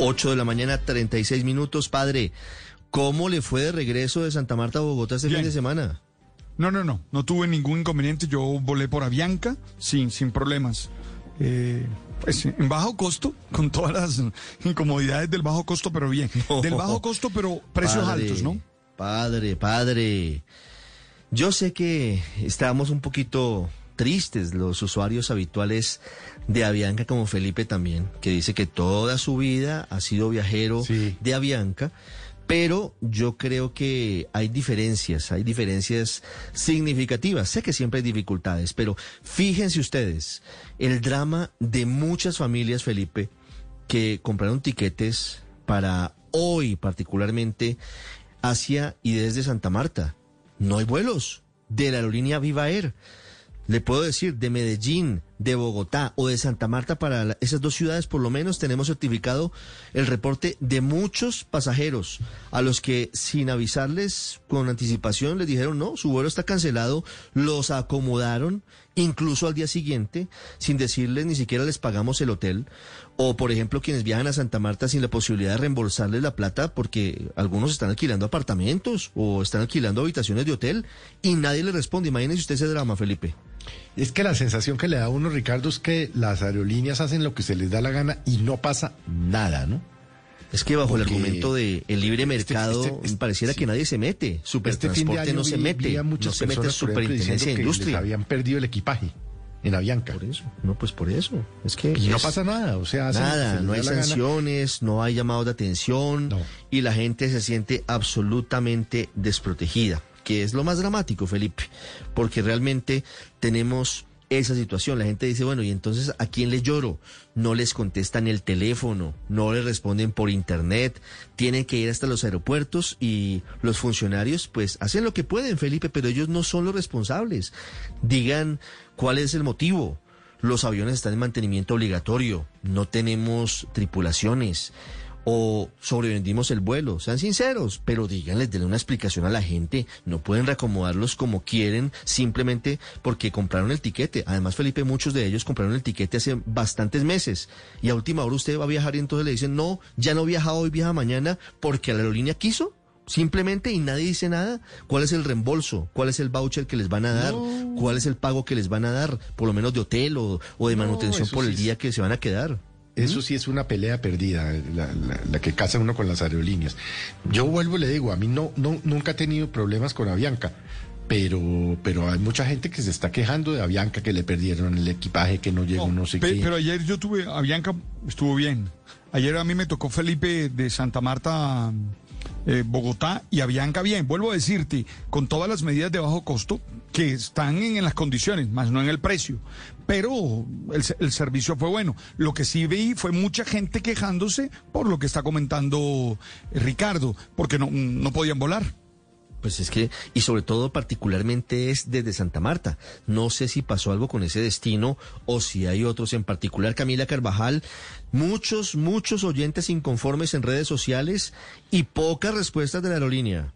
8 de la mañana, 36 minutos. Padre, ¿cómo le fue de regreso de Santa Marta a Bogotá este fin de semana? No, no, no, no tuve ningún inconveniente. Yo volé por Avianca sin, sin problemas. Eh, pues en bajo costo, con todas las incomodidades del bajo costo, pero bien. Del bajo costo, pero precios altos, ¿no? Padre, padre. Yo sé que estábamos un poquito tristes los usuarios habituales de Avianca como Felipe también, que dice que toda su vida ha sido viajero de Avianca, pero yo creo que hay diferencias, hay diferencias significativas. Sé que siempre hay dificultades, pero fíjense ustedes, el drama de muchas familias, Felipe, que compraron tiquetes para hoy particularmente hacia y desde Santa Marta. No hay vuelos de la aerolínea Viva Air. Le puedo decir, de Medellín, de Bogotá o de Santa Marta, para esas dos ciudades por lo menos tenemos certificado el reporte de muchos pasajeros a los que sin avisarles con anticipación les dijeron no, su vuelo está cancelado, los acomodaron incluso al día siguiente sin decirles ni siquiera les pagamos el hotel o por ejemplo quienes viajan a Santa Marta sin la posibilidad de reembolsarles la plata porque algunos están alquilando apartamentos o están alquilando habitaciones de hotel y nadie le responde. Imagínese usted ese drama, Felipe. Es que la sensación que le da a uno, Ricardo, es que las aerolíneas hacen lo que se les da la gana y no pasa nada, ¿no? Es que bajo el argumento del el libre este mercado este, este, pareciera que nadie se mete. Supertransporte este no se mete. no se mete superintendencia de industria. habían perdido el equipaje en Avianca. Por eso, no, pues por eso. Es que y no pasa nada, o sea, nada, no hay sanciones, no hay llamados de atención y la gente se siente absolutamente desprotegida que es lo más dramático, Felipe, porque realmente tenemos esa situación. La gente dice, bueno, ¿y entonces a quién le lloro? No les contestan el teléfono, no les responden por internet, tienen que ir hasta los aeropuertos y los funcionarios pues hacen lo que pueden, Felipe, pero ellos no son los responsables. Digan cuál es el motivo. Los aviones están en mantenimiento obligatorio, no tenemos tripulaciones o sobrevendimos el vuelo. Sean sinceros, pero díganles, denle una explicación a la gente. No pueden reacomodarlos como quieren simplemente porque compraron el tiquete. Además, Felipe, muchos de ellos compraron el tiquete hace bastantes meses y a última hora usted va a viajar y entonces le dicen, no, ya no viaja hoy, viaja mañana porque la aerolínea quiso. Simplemente y nadie dice nada. ¿Cuál es el reembolso? ¿Cuál es el voucher que les van a dar? ¿Cuál es el pago que les van a dar? Por lo menos de hotel o, de manutención por el día que se van a quedar. Eso sí es una pelea perdida, la, que casa uno con las aerolíneas. Yo vuelvo y le digo, a mí no, no, nunca he tenido problemas con Avianca, pero, pero hay mucha gente que se está quejando de Avianca, que le perdieron el equipaje, que no llegó, no, sé qué. Pero ayer yo tuve, Avianca estuvo bien. Ayer a mí me tocó Felipe de Santa Marta eh, Bogotá y Avianca bien. Vuelvo a decirte, con todas las medidas de bajo costo que están en, las condiciones, más no en el precio. Pero el, servicio fue bueno. Lo que sí vi fue mucha gente quejándose por lo que está comentando Ricardo, porque no, no podían volar. Pues es que, y sobre todo particularmente es desde Santa Marta. No sé si pasó algo con ese destino o si hay otros, en particular Camila Carvajal. Muchos, muchos oyentes inconformes en redes sociales y pocas respuestas de la aerolínea.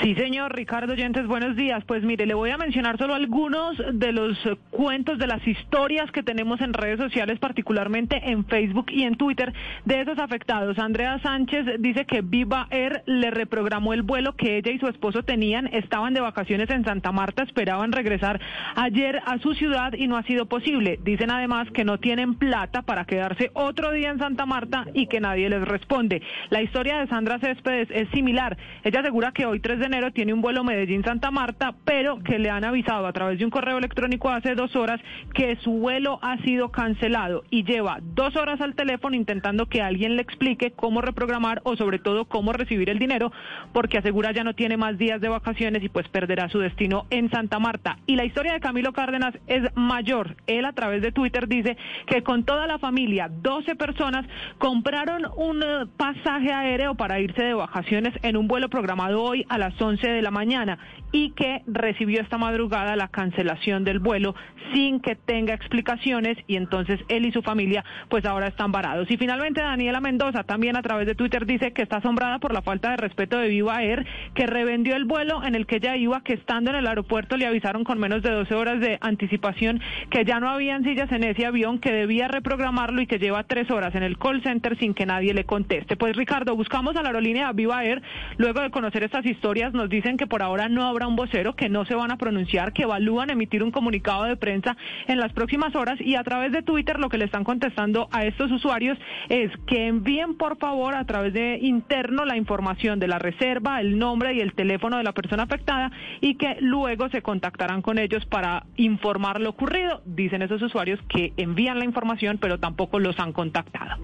Sí, señor Ricardo Yentes, buenos días. Pues mire, le voy a mencionar solo algunos de los cuentos, de las historias que tenemos en redes sociales, particularmente en Facebook y en Twitter, de esos afectados. Andrea Sánchez dice que Viva Air le reprogramó el vuelo que ella y su esposo tenían, estaban de vacaciones en Santa Marta, esperaban regresar ayer a su ciudad y no ha sido posible. Dicen además que no tienen plata para quedarse otro día en Santa Marta y que nadie les responde. La historia de Sandra Céspedes es similar. Ella asegura que hoy 3 de enero tiene un vuelo Medellín-Santa Marta, pero que le han avisado a través de un correo electrónico hace dos horas que su vuelo ha sido cancelado y lleva dos horas al teléfono intentando que alguien le explique cómo reprogramar o sobre todo cómo recibir el dinero, porque asegura ya no tiene más días de vacaciones y pues perderá su destino en Santa Marta. Y la historia de Camilo Cárdenas es mayor. Él a través de Twitter dice que con toda la familia, 12 personas, compraron un eh, pasaje aéreo para irse de vacaciones en un vuelo programado hoy a las las 11 de la mañana y que recibió esta madrugada la cancelación del vuelo sin que tenga explicaciones y entonces él y su familia pues ahora están varados. Y finalmente Daniela Mendoza también a través de Twitter dice que está asombrada por la falta de respeto de Viva Air, que revendió el vuelo en el que ella iba, que estando en el aeropuerto le avisaron con menos de 12 horas de anticipación que ya no habían sillas en ese avión, que debía reprogramarlo y que lleva tres horas en el call center sin que nadie le conteste. Pues Ricardo, buscamos a la aerolínea Viva Air, luego de conocer estas historias nos dicen que por ahora no habrá un vocero, que no se van a pronunciar, que evalúan emitir un comunicado de prensa en las próximas horas y a través de Twitter lo que le están contestando a estos usuarios es que envíen por favor a través de interno la información de la reserva, el nombre y el teléfono de la persona afectada y que luego se contactarán con ellos para informar lo ocurrido. Dicen esos usuarios que envían la información pero tampoco los han contactado.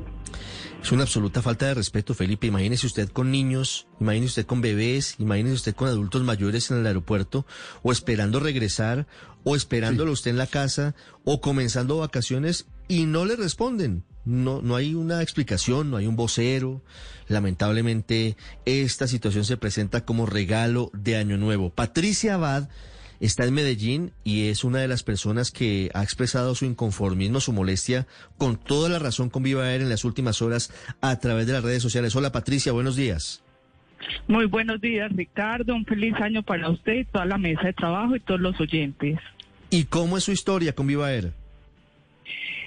Es una absoluta falta de respeto, Felipe. Imagínese usted con niños, imagínese usted con bebés, imagínese usted con adultos mayores en el aeropuerto, o esperando regresar, o esperándolo usted en la casa, o comenzando vacaciones y no le responden. No, no hay una explicación, no hay un vocero. Lamentablemente, esta situación se presenta como regalo de Año Nuevo. Patricia Abad está en Medellín y es una de las personas que ha expresado su inconformismo, su molestia, con toda la razón con Viva Air en las últimas horas a través de las redes sociales. Hola Patricia, buenos días. Muy buenos días, Ricardo. Un feliz año para usted, toda la mesa de trabajo y todos los oyentes. ¿Y cómo es su historia con Viva Air?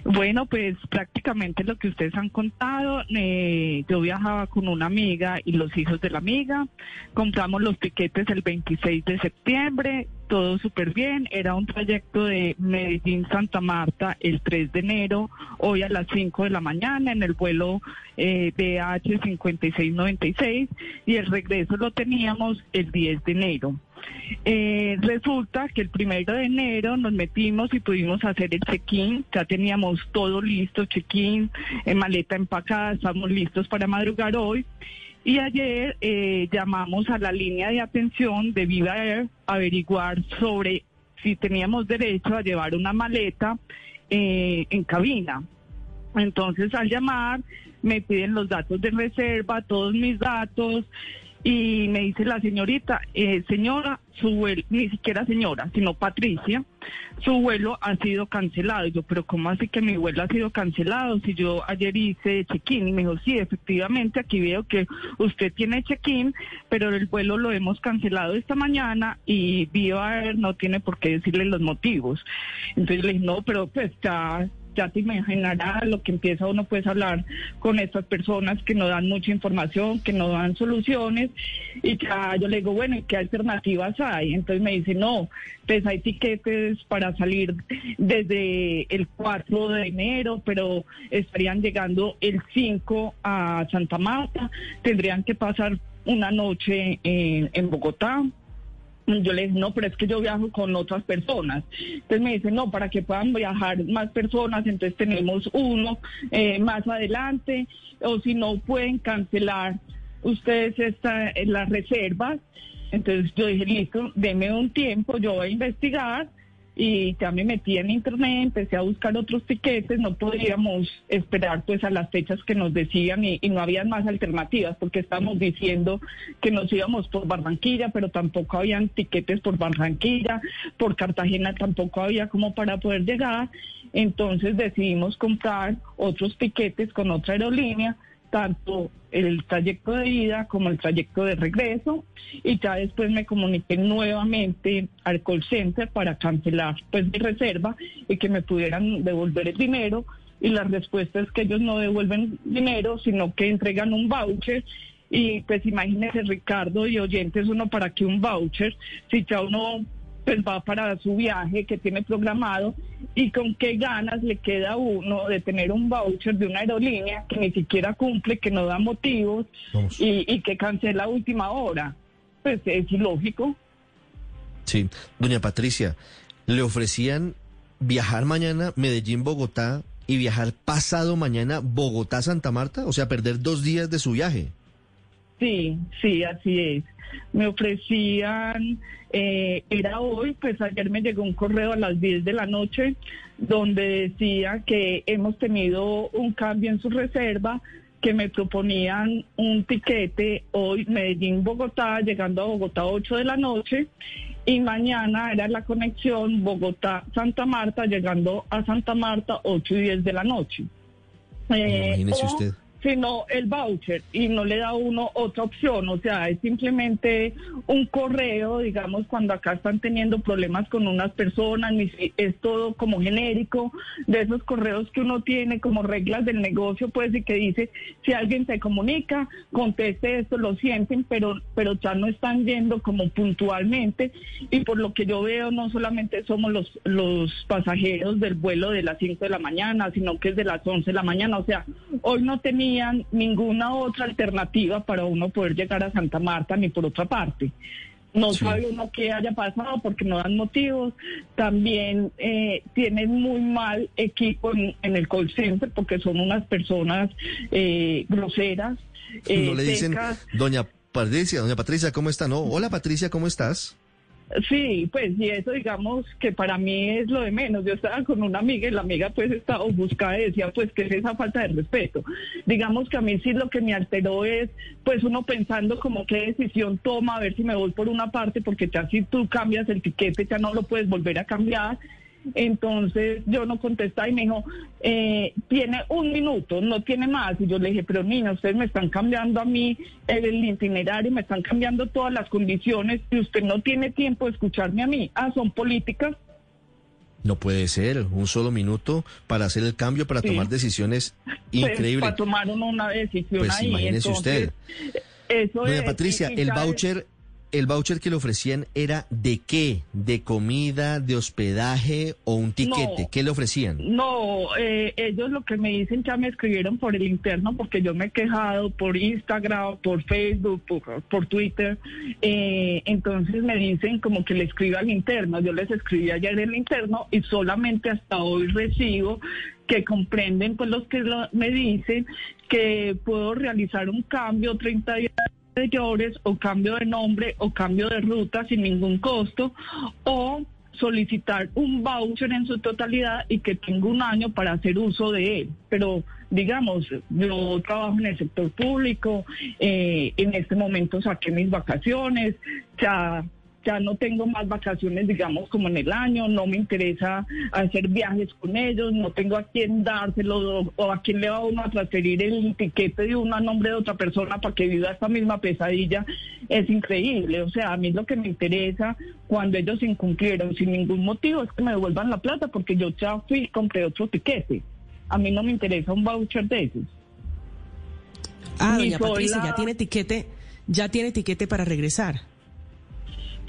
Bueno, pues prácticamente lo que ustedes han contado, eh, yo viajaba con una amiga y los hijos de la amiga, compramos los tiquetes el 26 de septiembre, todo súper bien, era un trayecto de Medellín-Santa Marta el 3 de enero, hoy a las 5 de la mañana en el vuelo eh, BH 5696 y el regreso lo teníamos el 10 de enero. Eh, resulta que el primero de enero nos metimos y pudimos hacer el check-in, ya teníamos todo listo, check-in, eh, maleta empacada, estamos listos para madrugar hoy. Y ayer eh, llamamos a la línea de atención de Viva Air a averiguar sobre si teníamos derecho a llevar una maleta en cabina. Entonces al llamar me piden los datos de reserva, todos mis datos, y me dice la señorita, eh, señora, su vuelo, ni siquiera señora, sino Patricia, su vuelo ha sido cancelado. Y yo, pero ¿cómo así que mi vuelo ha sido cancelado? Si yo ayer hice check-in y me dijo, sí, efectivamente, aquí veo que usted tiene check-in, pero el vuelo lo hemos cancelado esta mañana y Viva Air no tiene por qué decirle los motivos. Entonces le dije, no, pero pues ya ya te imaginarás lo que empieza uno pues a hablar con estas personas que no dan mucha información, que no dan soluciones y ya yo le digo, bueno, ¿y qué alternativas hay? Entonces me dice, no, pues hay tiquetes para salir desde el 4 de enero, pero estarían llegando el 5 a Santa Marta, tendrían que pasar una noche en, en Bogotá yo le dije, no, pero es que yo viajo con otras personas. Entonces me dice, no, para que puedan viajar más personas, entonces tenemos uno eh, más adelante, o si no, pueden cancelar ustedes esta, las reservas. Entonces yo dije, listo, deme un tiempo, yo voy a investigar y ya me metí en internet, empecé a buscar otros tiquetes, no podríamos esperar pues a las fechas que nos decían y, no había más alternativas porque estábamos diciendo que nos íbamos por Barranquilla, pero tampoco habían tiquetes por Barranquilla, por Cartagena tampoco había como para poder llegar, entonces decidimos comprar otros tiquetes con otra aerolínea tanto el trayecto de ida como el trayecto de regreso y ya después me comuniqué nuevamente al call center para cancelar pues mi reserva y que me pudieran devolver el dinero. Y la respuesta es que ellos no devuelven dinero sino que entregan un voucher. Y pues imagínese Ricardo y oyentes uno para que un voucher si ya uno pues va para su viaje que tiene programado y con qué ganas le queda a uno de tener un voucher de una aerolínea que ni siquiera cumple, que no da motivos y, y, que cancela a última hora. Pues es ilógico. Sí, doña Patricia, le ofrecían viajar mañana Medellín-Bogotá y viajar pasado mañana Bogotá-Santa Marta, o sea, perder dos días de su viaje. Sí, sí, así es. Me ofrecían, eh, era hoy, pues ayer me llegó un correo a las 10 de la noche donde decía que hemos tenido un cambio en su reserva, que me proponían un tiquete hoy Medellín-Bogotá, llegando a Bogotá a 8 de la noche, y mañana era la conexión Bogotá-Santa Marta, llegando a Santa Marta 8 y 10 de la noche. Eh, Imagínese usted sino el voucher y no le da uno otra opción, o sea, es simplemente un correo, digamos, cuando acá están teniendo problemas con unas personas, es todo como genérico, de esos correos que uno tiene como reglas del negocio, pues, y que dice, si alguien se comunica, conteste esto, lo sienten, pero, pero ya no están yendo como puntualmente, y por lo que yo veo, no solamente somos los, los pasajeros del vuelo de las 5 de la mañana, sino que es de las 11 de la mañana, o sea, hoy no tenía ninguna otra alternativa para uno poder llegar a Santa Marta ni por otra parte. No sabe uno qué haya pasado porque no dan motivos. También eh, tienen muy mal equipo en, el call center porque son unas personas eh, groseras. Eh, no le dicen, doña Patricia, doña Patricia, ¿cómo está? No, hola Patricia, ¿cómo estás? Sí, pues y eso digamos que para mí es lo de menos. Yo estaba con una amiga y la amiga pues estaba buscada y decía pues que es esa falta de respeto. Digamos que a mí sí lo que me alteró es pues uno pensando como qué decisión toma, a ver si me voy por una parte porque ya si tú cambias el tiquete ya no lo puedes volver a cambiar entonces yo no contestaba y me dijo, eh, tiene un minuto, no tiene más. Y yo le dije, pero niña, ustedes me están cambiando a mí el itinerario, me están cambiando todas las condiciones y usted no tiene tiempo de escucharme a mí. Ah, son políticas. No puede ser, un solo minuto para hacer el cambio, para tomar decisiones pues, increíbles. para tomar una decisión pues imagínese usted. Eso Doña Patricia, el voucher ¿El voucher que le ofrecían era de qué? ¿De comida, de hospedaje o un tiquete? ¿Qué le ofrecían? No, eh, ellos lo que me dicen ya me escribieron por el interno porque yo me he quejado por Instagram, por Facebook, por, Twitter. Eh, entonces me dicen como que le escriba al interno. Yo les escribí ayer el interno y solamente hasta hoy recibo que comprenden pues los que me dicen que puedo realizar un cambio 30 días mayores o cambio de nombre o cambio de ruta sin ningún costo o solicitar un voucher en su totalidad y que tenga un año para hacer uso de él. Pero digamos, yo trabajo en el sector público, eh, en este momento saqué mis vacaciones, ya ya no tengo más vacaciones, digamos, como en el año, no me interesa hacer viajes con ellos, no tengo a quién dárselo o, a quién le va uno a transferir el tiquete de uno a nombre de otra persona para que viva esta misma pesadilla, es increíble. O sea, a mí lo que me interesa cuando ellos incumplieron sin ningún motivo es que me devuelvan la plata porque yo ya fui y compré otro tiquete. A mí no me interesa un voucher de esos. Ah, doña Patricia, ya tiene tiquete, ya tiene tiquete para regresar.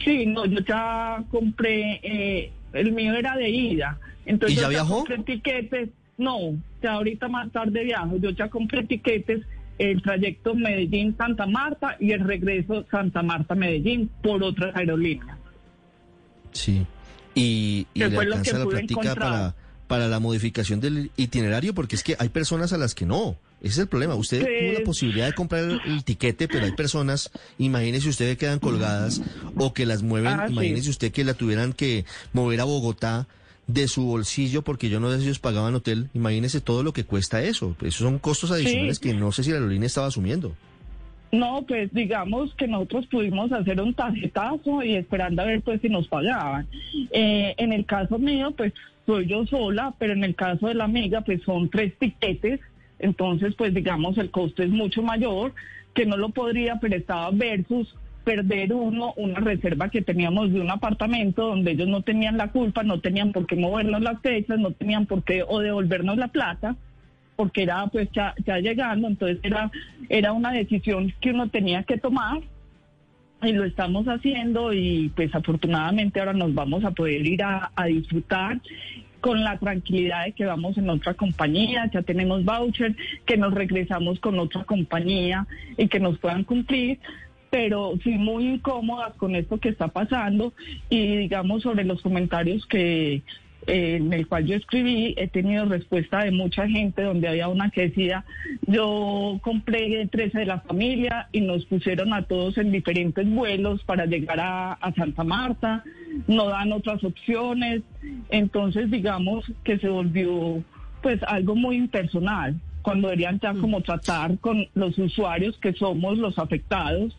Sí, no, yo ya compré, eh, el mío era de ida. Entonces ¿Y ya yo viajó? compré tiquetes. No, ya ahorita más tarde viajo. Yo ya compré tiquetes el trayecto Medellín-Santa Marta y el regreso Santa Marta-Medellín por otras aerolíneas. Sí. Y, y le alcanza la práctica para, para la modificación del itinerario, porque es que hay personas a las que no. Ese es el problema. Usted tiene la posibilidad de comprar el, tiquete, pero hay personas, imagínese usted que quedan colgadas o que las mueven, ah, imagínese usted que la tuvieran que mover a Bogotá de su bolsillo porque yo no sé si ellos pagaban hotel. Imagínese todo lo que cuesta eso. Esos son costos adicionales que no sé si la aerolínea estaba asumiendo. No, pues digamos que nosotros pudimos hacer un tarjetazo y esperando a ver pues si nos pagaban. Eh, en el caso mío, pues soy yo sola, pero en el caso de la amiga, pues son tres tiquetes entonces, pues digamos, el costo es mucho mayor, que no lo podría prestar versus perder uno una reserva que teníamos de un apartamento donde ellos no tenían la culpa, no tenían por qué movernos las fechas, no tenían por qué o devolvernos la plata, porque era pues ya, llegando, entonces era, era una decisión que uno tenía que tomar y lo estamos haciendo y pues afortunadamente ahora nos vamos a poder ir a, a disfrutar con la tranquilidad de que vamos en otra compañía, ya tenemos voucher, que nos regresamos con otra compañía y que nos puedan cumplir. Pero sí muy incómodas con esto que está pasando y digamos sobre los comentarios que en el cual yo escribí, he tenido respuesta de mucha gente donde había una que decía, yo compré 13 de la familia y nos pusieron a todos en diferentes vuelos para llegar a, a Santa Marta, no dan otras opciones, entonces digamos que se volvió pues algo muy impersonal cuando deberían ya como tratar con los usuarios que somos los afectados,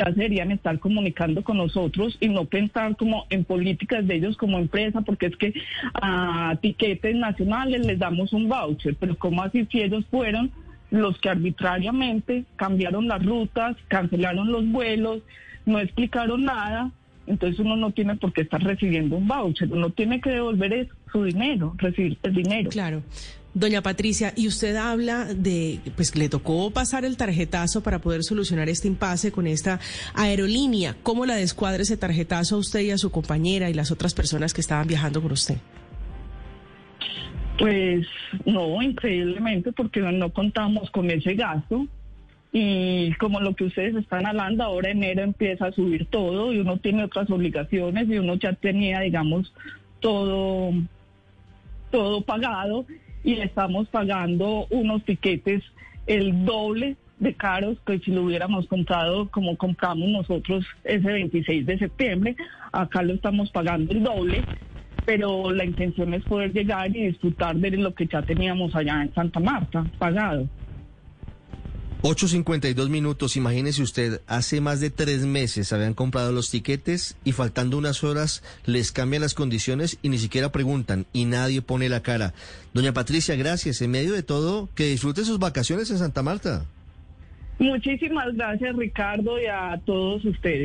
ya deberían estar comunicando con nosotros y no pensar como en políticas de ellos como empresa, porque es que a tiquetes nacionales les damos un voucher, pero ¿cómo así si ellos fueron los que arbitrariamente cambiaron las rutas, cancelaron los vuelos, no explicaron nada? Entonces uno no tiene por qué estar recibiendo un voucher, uno tiene que devolver su dinero, recibir el dinero. Claro. Doña Patricia, y usted habla de, pues le tocó pasar el tarjetazo para poder solucionar este impasse con esta aerolínea. ¿Cómo la descuadra ese tarjetazo a usted y a su compañera y las otras personas que estaban viajando con usted? Pues no, increíblemente, porque no contamos con ese gasto. Y como lo que ustedes están hablando, ahora enero empieza a subir todo y uno tiene otras obligaciones y uno ya tenía, digamos, todo, todo pagado y estamos pagando unos tiquetes el doble de caros que si lo hubiéramos comprado como compramos nosotros ese 26 de septiembre. Acá lo estamos pagando el doble, pero la intención es poder llegar y disfrutar de lo que ya teníamos allá en Santa Marta pagado. 8.52 minutos, imagínese usted, hace más de tres meses habían comprado los tiquetes y faltando unas horas les cambian las condiciones y ni siquiera preguntan y nadie pone la cara. Doña Patricia, gracias. En medio de todo, que disfrute sus vacaciones en Santa Marta. Muchísimas gracias Ricardo y a todos ustedes.